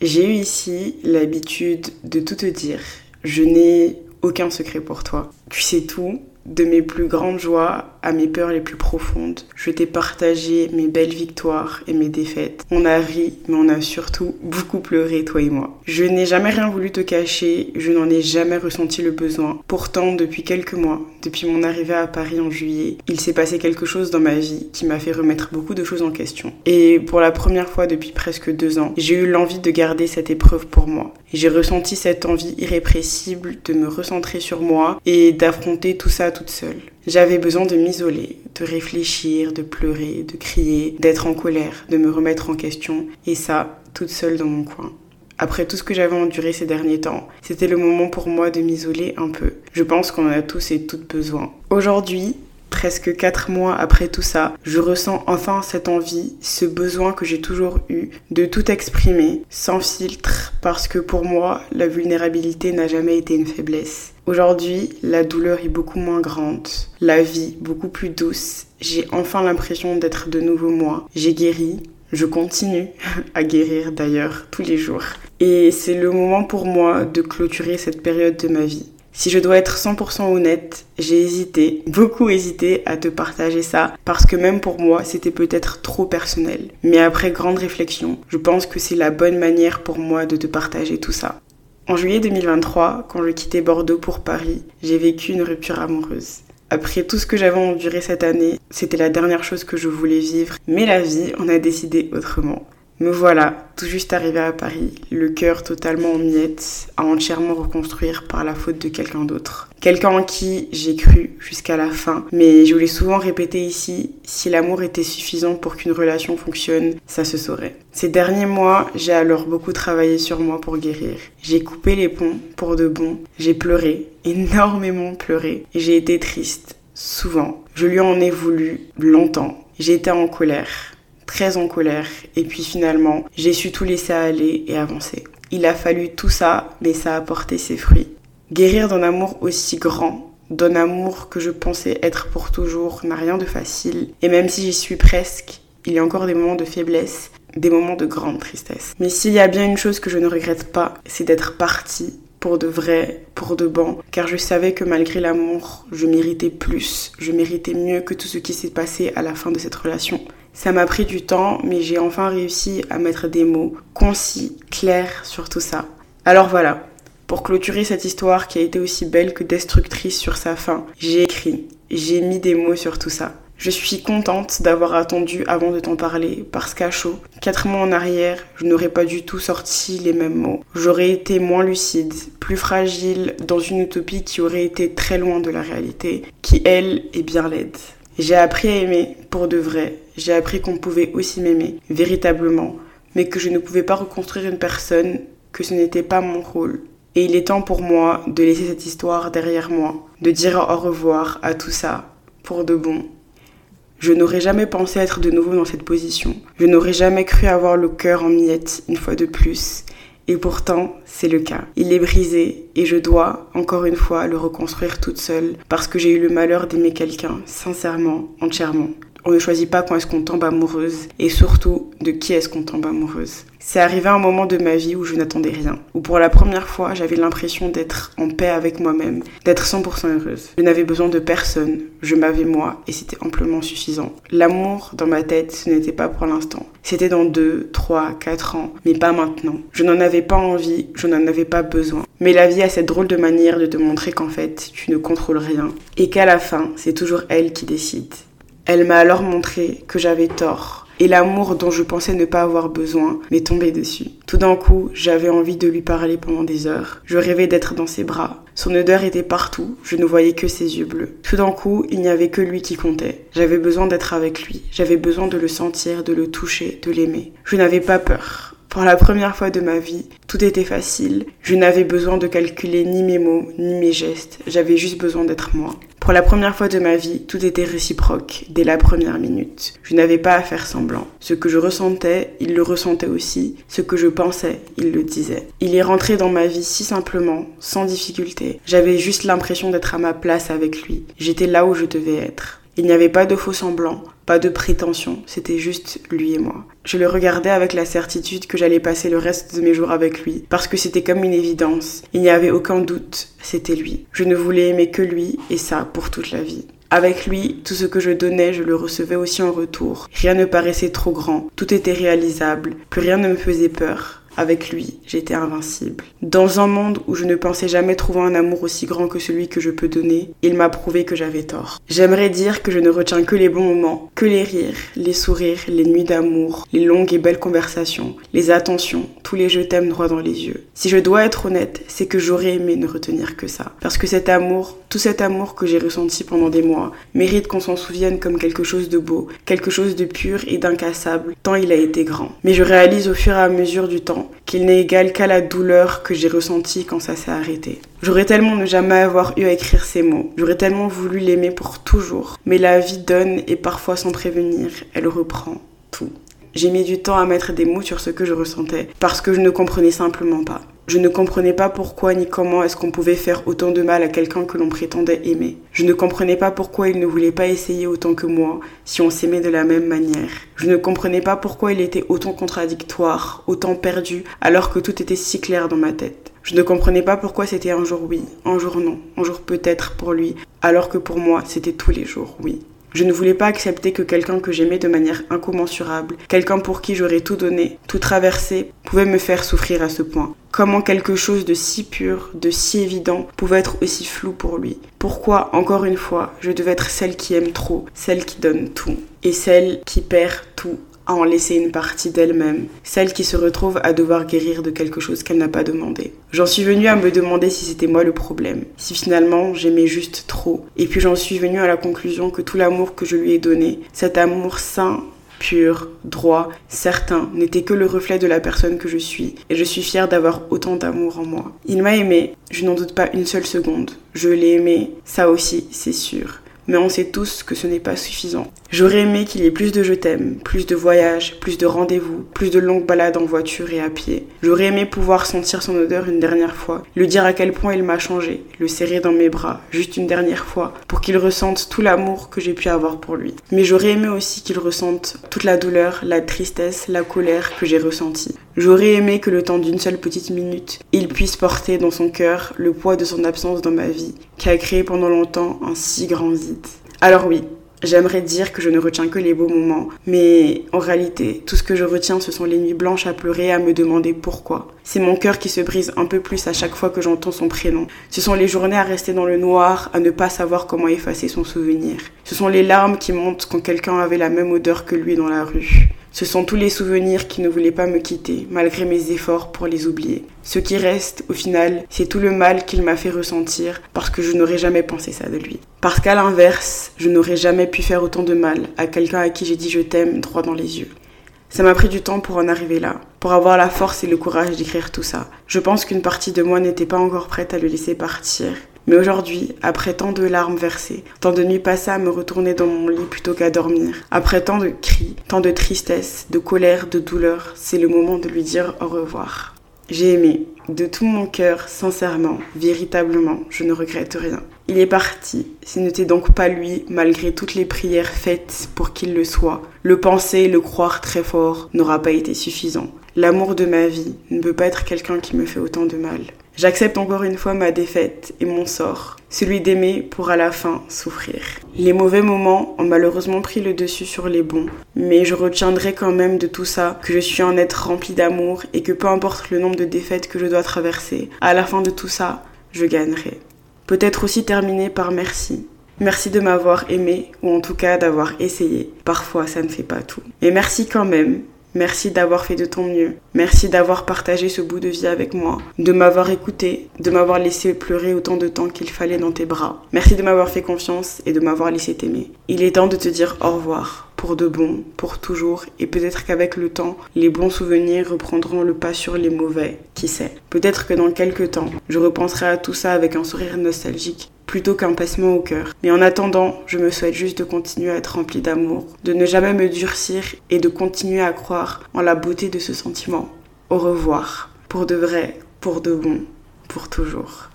J'ai eu ici l'habitude de tout te dire. Je n'ai aucun secret pour toi. Tu sais tout, de mes plus grandes joies à mes peurs les plus profondes. Je t'ai partagé mes belles victoires et mes défaites. On a ri, mais on a surtout beaucoup pleuré, toi et moi. Je n'ai jamais rien voulu te cacher, je n'en ai jamais ressenti le besoin. Pourtant, depuis quelques mois, depuis mon arrivée à Paris en juillet, il s'est passé quelque chose dans ma vie qui m'a fait remettre beaucoup de choses en question. Et pour la première fois depuis presque deux ans, j'ai eu l'envie de garder cette épreuve pour moi. J'ai ressenti cette envie irrépressible de me recentrer sur moi et d'affronter tout ça toute seule. J'avais besoin de m'isoler, de réfléchir, de pleurer, de crier, d'être en colère, de me remettre en question, et ça, toute seule dans mon coin. Après tout ce que j'avais enduré ces derniers temps, c'était le moment pour moi de m'isoler un peu. Je pense qu'on en a tous et toutes besoin. Aujourd'hui, presque quatre mois après tout ça, je ressens enfin cette envie, ce besoin que j'ai toujours eu de tout exprimer sans filtre parce que pour moi, la vulnérabilité n'a jamais été une faiblesse. Aujourd'hui, la douleur est beaucoup moins grande, la vie beaucoup plus douce. J'ai enfin l'impression d'être de nouveau moi. J'ai guéri, je continue à guérir d'ailleurs tous les jours. Et c'est le moment pour moi de clôturer cette période de ma vie. Si je dois être 100% honnête, j'ai hésité, beaucoup hésité à te partager ça parce que même pour moi, c'était peut-être trop personnel. Mais après grande réflexion, je pense que c'est la bonne manière pour moi de te partager tout ça. En juillet 2023, quand je quittais Bordeaux pour Paris, j'ai vécu une rupture amoureuse. Après tout ce que j'avais enduré cette année, c'était la dernière chose que je voulais vivre, mais la vie en a décidé autrement. Me voilà, tout juste arrivé à Paris, le cœur totalement en miettes, à entièrement reconstruire par la faute de quelqu'un d'autre. Quelqu'un en qui j'ai cru jusqu'à la fin, mais je voulais souvent répéter ici, si l'amour était suffisant pour qu'une relation fonctionne, ça se saurait. Ces derniers mois, j'ai alors beaucoup travaillé sur moi pour guérir. J'ai coupé les ponts pour de bon, j'ai pleuré, énormément pleuré, j'ai été triste, souvent. Je lui en ai voulu longtemps. J'ai été en colère très en colère. Et puis finalement, j'ai su tout laisser aller et avancer. Il a fallu tout ça, mais ça a porté ses fruits. Guérir d'un amour aussi grand, d'un amour que je pensais être pour toujours, n'a rien de facile. Et même si j'y suis presque, il y a encore des moments de faiblesse, des moments de grande tristesse. Mais s'il y a bien une chose que je ne regrette pas, c'est d'être partie pour de vrai, pour de bon, car je savais que malgré l'amour, je méritais plus, je méritais mieux que tout ce qui s'est passé à la fin de cette relation. Ça m'a pris du temps, mais j'ai enfin réussi à mettre des mots concis, clairs sur tout ça. Alors voilà, pour clôturer cette histoire qui a été aussi belle que destructrice sur sa fin, j'ai écrit, j'ai mis des mots sur tout ça. Je suis contente d'avoir attendu avant de t'en parler, parce qu'à chaud, quatre mois en arrière, je n'aurais pas du tout sorti les mêmes mots. J'aurais été moins lucide, plus fragile, dans une utopie qui aurait été très loin de la réalité, qui elle est bien laide. J'ai appris à aimer pour de vrai. J'ai appris qu'on pouvait aussi m'aimer, véritablement, mais que je ne pouvais pas reconstruire une personne, que ce n'était pas mon rôle. Et il est temps pour moi de laisser cette histoire derrière moi, de dire au revoir à tout ça, pour de bon. Je n'aurais jamais pensé être de nouveau dans cette position. Je n'aurais jamais cru avoir le cœur en miettes une fois de plus. Et pourtant, c'est le cas. Il est brisé et je dois, encore une fois, le reconstruire toute seule parce que j'ai eu le malheur d'aimer quelqu'un, sincèrement, entièrement. On ne choisit pas quand est-ce qu'on tombe amoureuse et surtout de qui est-ce qu'on tombe amoureuse. C'est arrivé un moment de ma vie où je n'attendais rien, où pour la première fois j'avais l'impression d'être en paix avec moi-même, d'être 100% heureuse. Je n'avais besoin de personne, je m'avais moi et c'était amplement suffisant. L'amour dans ma tête, ce n'était pas pour l'instant. C'était dans 2, 3, 4 ans, mais pas maintenant. Je n'en avais pas envie, je n'en avais pas besoin. Mais la vie a cette drôle de manière de te montrer qu'en fait, tu ne contrôles rien et qu'à la fin, c'est toujours elle qui décide. Elle m'a alors montré que j'avais tort, et l'amour dont je pensais ne pas avoir besoin m'est tombé dessus. Tout d'un coup, j'avais envie de lui parler pendant des heures. Je rêvais d'être dans ses bras. Son odeur était partout, je ne voyais que ses yeux bleus. Tout d'un coup, il n'y avait que lui qui comptait. J'avais besoin d'être avec lui, j'avais besoin de le sentir, de le toucher, de l'aimer. Je n'avais pas peur. Pour la première fois de ma vie, tout était facile. Je n'avais besoin de calculer ni mes mots, ni mes gestes. J'avais juste besoin d'être moi. Pour la première fois de ma vie, tout était réciproque, dès la première minute. Je n'avais pas à faire semblant. Ce que je ressentais, il le ressentait aussi. Ce que je pensais, il le disait. Il est rentré dans ma vie si simplement, sans difficulté. J'avais juste l'impression d'être à ma place avec lui. J'étais là où je devais être. Il n'y avait pas de faux semblants, pas de prétention, c'était juste lui et moi. Je le regardais avec la certitude que j'allais passer le reste de mes jours avec lui, parce que c'était comme une évidence. Il n'y avait aucun doute, c'était lui. Je ne voulais aimer que lui, et ça pour toute la vie. Avec lui, tout ce que je donnais, je le recevais aussi en retour. Rien ne paraissait trop grand, tout était réalisable, plus rien ne me faisait peur. Avec lui, j'étais invincible. Dans un monde où je ne pensais jamais trouver un amour aussi grand que celui que je peux donner, il m'a prouvé que j'avais tort. J'aimerais dire que je ne retiens que les bons moments, que les rires, les sourires, les nuits d'amour, les longues et belles conversations, les attentions, tous les je t'aime droit dans les yeux. Si je dois être honnête, c'est que j'aurais aimé ne retenir que ça. Parce que cet amour, tout cet amour que j'ai ressenti pendant des mois, mérite qu'on s'en souvienne comme quelque chose de beau, quelque chose de pur et d'incassable, tant il a été grand. Mais je réalise au fur et à mesure du temps qu'il n'est égal qu'à la douleur que j'ai ressentie quand ça s'est arrêté. J'aurais tellement ne jamais avoir eu à écrire ces mots. J'aurais tellement voulu l'aimer pour toujours. Mais la vie donne et parfois sans prévenir, elle reprend. J'ai mis du temps à mettre des mots sur ce que je ressentais parce que je ne comprenais simplement pas. Je ne comprenais pas pourquoi ni comment est-ce qu'on pouvait faire autant de mal à quelqu'un que l'on prétendait aimer. Je ne comprenais pas pourquoi il ne voulait pas essayer autant que moi si on s'aimait de la même manière. Je ne comprenais pas pourquoi il était autant contradictoire, autant perdu, alors que tout était si clair dans ma tête. Je ne comprenais pas pourquoi c'était un jour oui, un jour non, un jour peut-être pour lui, alors que pour moi c'était tous les jours oui. Je ne voulais pas accepter que quelqu'un que j'aimais de manière incommensurable, quelqu'un pour qui j'aurais tout donné, tout traversé, pouvait me faire souffrir à ce point. Comment quelque chose de si pur, de si évident, pouvait être aussi flou pour lui? Pourquoi, encore une fois, je devais être celle qui aime trop, celle qui donne tout, et celle qui perd tout à en laisser une partie d'elle-même, celle qui se retrouve à devoir guérir de quelque chose qu'elle n'a pas demandé. J'en suis venue à me demander si c'était moi le problème, si finalement j'aimais juste trop, et puis j'en suis venue à la conclusion que tout l'amour que je lui ai donné, cet amour sain, pur, droit, certain, n'était que le reflet de la personne que je suis, et je suis fière d'avoir autant d'amour en moi. Il m'a aimé, je n'en doute pas une seule seconde. Je l'ai aimé, ça aussi, c'est sûr mais on sait tous que ce n'est pas suffisant. J'aurais aimé qu'il y ait plus de je t'aime, plus de voyages, plus de rendez-vous, plus de longues balades en voiture et à pied. J'aurais aimé pouvoir sentir son odeur une dernière fois, lui dire à quel point il m'a changé, le serrer dans mes bras, juste une dernière fois, pour qu'il ressente tout l'amour que j'ai pu avoir pour lui. Mais j'aurais aimé aussi qu'il ressente toute la douleur, la tristesse, la colère que j'ai ressentie. J'aurais aimé que le temps d'une seule petite minute, il puisse porter dans son cœur le poids de son absence dans ma vie, qui a créé pendant longtemps un si grand vide. Alors oui, J'aimerais dire que je ne retiens que les beaux moments, mais en réalité, tout ce que je retiens, ce sont les nuits blanches à pleurer, à me demander pourquoi. C'est mon cœur qui se brise un peu plus à chaque fois que j'entends son prénom. Ce sont les journées à rester dans le noir, à ne pas savoir comment effacer son souvenir. Ce sont les larmes qui montent quand quelqu'un avait la même odeur que lui dans la rue. Ce sont tous les souvenirs qui ne voulaient pas me quitter, malgré mes efforts pour les oublier. Ce qui reste, au final, c'est tout le mal qu'il m'a fait ressentir parce que je n'aurais jamais pensé ça de lui. Parce qu'à l'inverse, je n'aurais jamais pu faire autant de mal à quelqu'un à qui j'ai dit je t'aime droit dans les yeux. Ça m'a pris du temps pour en arriver là, pour avoir la force et le courage d'écrire tout ça. Je pense qu'une partie de moi n'était pas encore prête à le laisser partir, mais aujourd'hui, après tant de larmes versées, tant de nuits passées à me retourner dans mon lit plutôt qu'à dormir, après tant de cris, tant de tristesse, de colère, de douleur, c'est le moment de lui dire au revoir. J'ai aimé, de tout mon cœur, sincèrement, véritablement, je ne regrette rien. Il est parti, ce n'était donc pas lui, malgré toutes les prières faites pour qu'il le soit. Le penser le croire très fort n'aura pas été suffisant. L'amour de ma vie ne peut pas être quelqu'un qui me fait autant de mal. J'accepte encore une fois ma défaite et mon sort, celui d'aimer pour à la fin souffrir. Les mauvais moments ont malheureusement pris le dessus sur les bons, mais je retiendrai quand même de tout ça que je suis un être rempli d'amour et que peu importe le nombre de défaites que je dois traverser, à la fin de tout ça, je gagnerai. Peut-être aussi terminer par merci. Merci de m'avoir aimé, ou en tout cas d'avoir essayé. Parfois, ça ne fait pas tout. Et merci quand même, Merci d'avoir fait de ton mieux. Merci d'avoir partagé ce bout de vie avec moi, de m'avoir écouté, de m'avoir laissé pleurer autant de temps qu'il fallait dans tes bras. Merci de m'avoir fait confiance et de m'avoir laissé t'aimer. Il est temps de te dire au revoir, pour de bon, pour toujours, et peut-être qu'avec le temps, les bons souvenirs reprendront le pas sur les mauvais, qui sait. Peut-être que dans quelques temps, je repenserai à tout ça avec un sourire nostalgique plutôt qu'un passement au cœur. Mais en attendant, je me souhaite juste de continuer à être rempli d'amour, de ne jamais me durcir et de continuer à croire en la beauté de ce sentiment. Au revoir, pour de vrai, pour de bon, pour toujours.